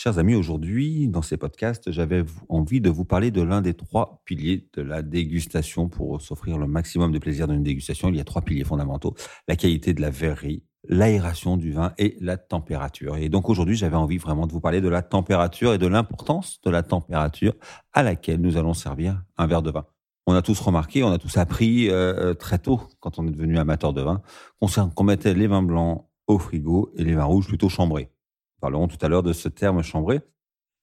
Chers amis, aujourd'hui, dans ces podcasts, j'avais envie de vous parler de l'un des trois piliers de la dégustation pour s'offrir le maximum de plaisir dans une dégustation. Il y a trois piliers fondamentaux. La qualité de la verrerie, l'aération du vin et la température. Et donc aujourd'hui, j'avais envie vraiment de vous parler de la température et de l'importance de la température à laquelle nous allons servir un verre de vin. On a tous remarqué, on a tous appris euh, euh, très tôt, quand on est devenu amateur de vin, qu'on mettait les vins blancs au frigo et les vins rouges plutôt chambrés parlerons tout à l'heure de ce terme chambré.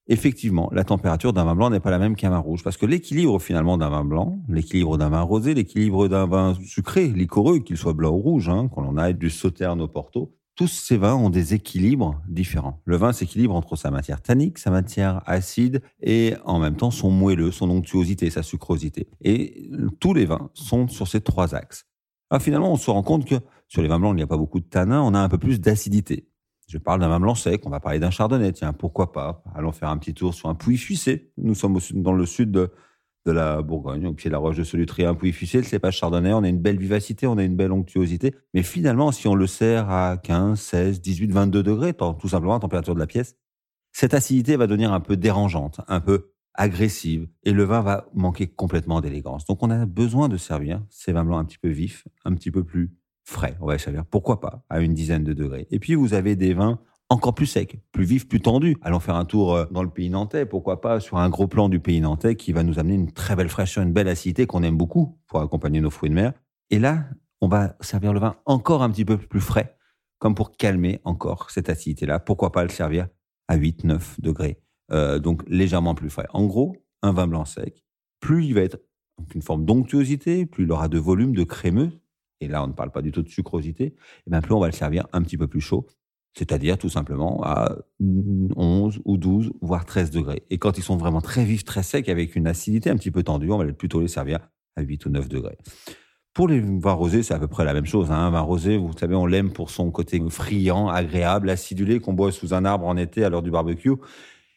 Effectivement, la température d'un vin blanc n'est pas la même qu'un vin rouge, parce que l'équilibre finalement d'un vin blanc, l'équilibre d'un vin rosé, l'équilibre d'un vin sucré, liquoreux, qu'il soit blanc ou rouge, hein, qu'on en du sauterne au porto, tous ces vins ont des équilibres différents. Le vin s'équilibre entre sa matière tannique, sa matière acide et en même temps son moelleux, son onctuosité, sa sucrosité. Et tous les vins sont sur ces trois axes. Alors finalement, on se rend compte que sur les vins blancs, il n'y a pas beaucoup de tanins, on a un peu plus d'acidité. Je parle d'un blanc sec, on va parler d'un chardonnay, tiens, pourquoi pas? Allons faire un petit tour sur un puits fuissé. Nous sommes dans le sud de, la Bourgogne, au pied de la roche de Solutry, un puits fuissé, le pas chardonnay, on a une belle vivacité, on a une belle onctuosité. Mais finalement, si on le sert à 15, 16, 18, 22 degrés, tout simplement la température de la pièce, cette acidité va devenir un peu dérangeante, un peu agressive, et le vin va manquer complètement d'élégance. Donc on a besoin de servir ces vins blancs un petit peu vifs, un petit peu plus frais, on va servir, pourquoi pas, à une dizaine de degrés. Et puis vous avez des vins encore plus secs, plus vifs, plus tendus. Allons faire un tour euh, dans le pays nantais, pourquoi pas, sur un gros plan du pays nantais qui va nous amener une très belle fraîcheur, une belle acidité qu'on aime beaucoup pour accompagner nos fruits de mer. Et là, on va servir le vin encore un petit peu plus frais, comme pour calmer encore cette acidité-là. Pourquoi pas le servir à 8, 9 degrés, euh, donc légèrement plus frais. En gros, un vin blanc sec, plus il va être une forme d'onctuosité, plus il aura de volume, de crémeux, et là on ne parle pas du tout de sucrosité, et eh bien plus on va le servir un petit peu plus chaud, c'est-à-dire tout simplement à 11 ou 12, voire 13 degrés. Et quand ils sont vraiment très vifs, très secs, avec une acidité un petit peu tendue, on va plutôt les servir à 8 ou 9 degrés. Pour les vins rosés, c'est à peu près la même chose. Hein. Un vin rosé, vous savez, on l'aime pour son côté friand, agréable, acidulé, qu'on boit sous un arbre en été à l'heure du barbecue.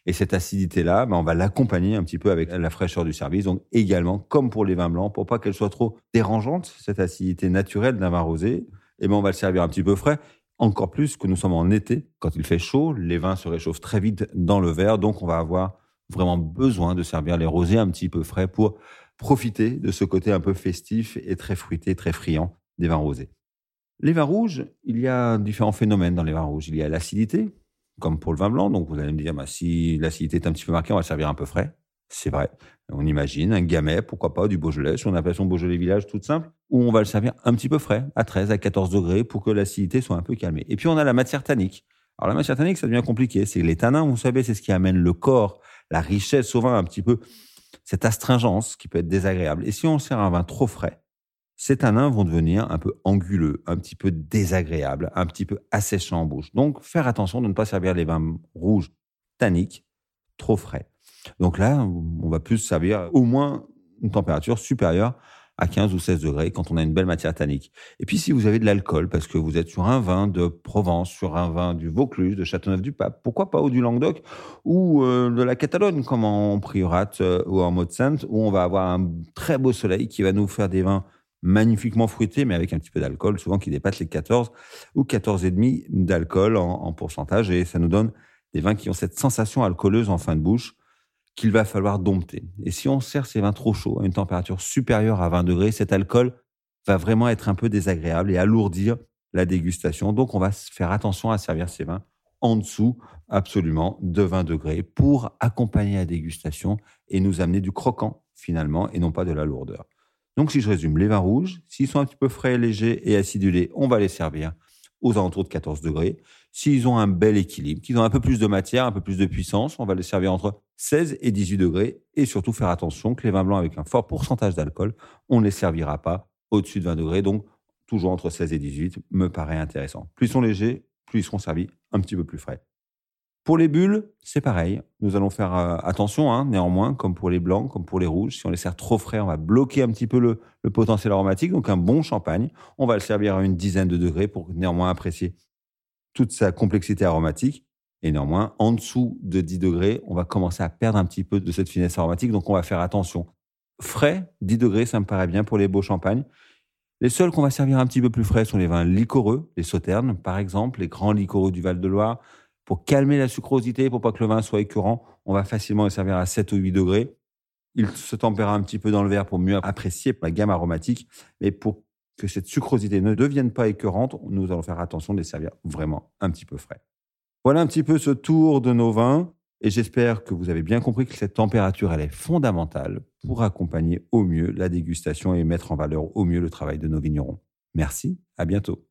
Et cette acidité-là, ben, on va l'accompagner un petit peu avec la fraîcheur du service. Donc également, comme pour les vins blancs, pour pas qu'elle soit trop dérangeante, cette acidité naturelle d'un vin rosé, eh ben, on va le servir un petit peu frais. Encore plus que nous sommes en été, quand il fait chaud, les vins se réchauffent très vite dans le verre, donc on va avoir vraiment besoin de servir les rosés un petit peu frais pour profiter de ce côté un peu festif et très fruité, très friand des vins rosés. Les vins rouges, il y a différents phénomènes dans les vins rouges. Il y a l'acidité, comme pour le vin blanc. Donc vous allez me dire, bah, si l'acidité est un petit peu marquée, on va servir un peu frais. C'est vrai. On imagine un gamay, pourquoi pas, du Beaujolais, si on appelle son Beaujolais village toute simple, où on va le servir un petit peu frais, à 13, à 14 degrés, pour que l'acidité soit un peu calmée. Et puis on a la matière tannique. Alors la matière tannique, ça devient compliqué. C'est les tanins, vous savez, c'est ce qui amène le corps, la richesse, souvent un petit peu cette astringence qui peut être désagréable. Et si on sert un vin trop frais, ces tanins vont devenir un peu anguleux, un petit peu désagréables, un petit peu asséchants en bouche. Donc, faire attention de ne pas servir les vins rouges tanniques trop frais. Donc là, on va plus servir au moins une température supérieure à 15 ou 16 degrés quand on a une belle matière tannique. Et puis si vous avez de l'alcool, parce que vous êtes sur un vin de Provence, sur un vin du Vaucluse, de Châteauneuf-du-Pape, pourquoi pas, ou du Languedoc, ou euh, de la Catalogne, comme en Priorat euh, ou en Mode-Sainte, où on va avoir un très beau soleil qui va nous faire des vins magnifiquement fruité, mais avec un petit peu d'alcool, souvent qui dépasse les 14 ou 14,5 d'alcool en, pourcentage. Et ça nous donne des vins qui ont cette sensation alcooleuse en fin de bouche qu'il va falloir dompter. Et si on sert ces vins trop chauds à une température supérieure à 20 degrés, cet alcool va vraiment être un peu désagréable et alourdir la dégustation. Donc, on va faire attention à servir ces vins en dessous absolument de 20 degrés pour accompagner la dégustation et nous amener du croquant finalement et non pas de la lourdeur. Donc, si je résume, les vins rouges, s'ils sont un petit peu frais, légers et acidulés, on va les servir aux alentours de 14 degrés. S'ils ont un bel équilibre, qu'ils ont un peu plus de matière, un peu plus de puissance, on va les servir entre 16 et 18 degrés. Et surtout faire attention que les vins blancs avec un fort pourcentage d'alcool, on ne les servira pas au-dessus de 20 degrés. Donc, toujours entre 16 et 18 me paraît intéressant. Plus ils sont légers, plus ils seront servis un petit peu plus frais. Pour les bulles, c'est pareil. Nous allons faire euh, attention, hein, néanmoins, comme pour les blancs, comme pour les rouges. Si on les sert trop frais, on va bloquer un petit peu le, potentiel aromatique. Donc un bon champagne, on va le servir à une dizaine de degrés pour néanmoins apprécier toute sa complexité aromatique. Et néanmoins, en dessous de 10 degrés, on va commencer à perdre un petit peu de cette finesse aromatique. Donc on va faire attention. Frais, 10 degrés, ça me paraît bien pour les beaux champagnes. Les seuls qu'on va servir un petit peu plus frais sont les vins liquoreux, les sauternes par exemple, les grands liquoreux du Val-de-Loire, Pour calmer la sucrosité, pour pas que le vin soit écœurant, on va facilement le servir à 7 ou 8 degrés. Il se tempérera un petit peu dans le verre pour mieux apprécier la gamme aromatique. Mais pour que cette sucrosité ne devienne pas écœurante, nous allons faire attention de les servir vraiment un petit peu frais. Voilà un petit peu ce tour de nos vins. Et j'espère que vous avez bien compris que cette température, elle est fondamentale pour accompagner au mieux la dégustation et mettre en valeur au mieux le travail de nos vignerons. Merci, à bientôt.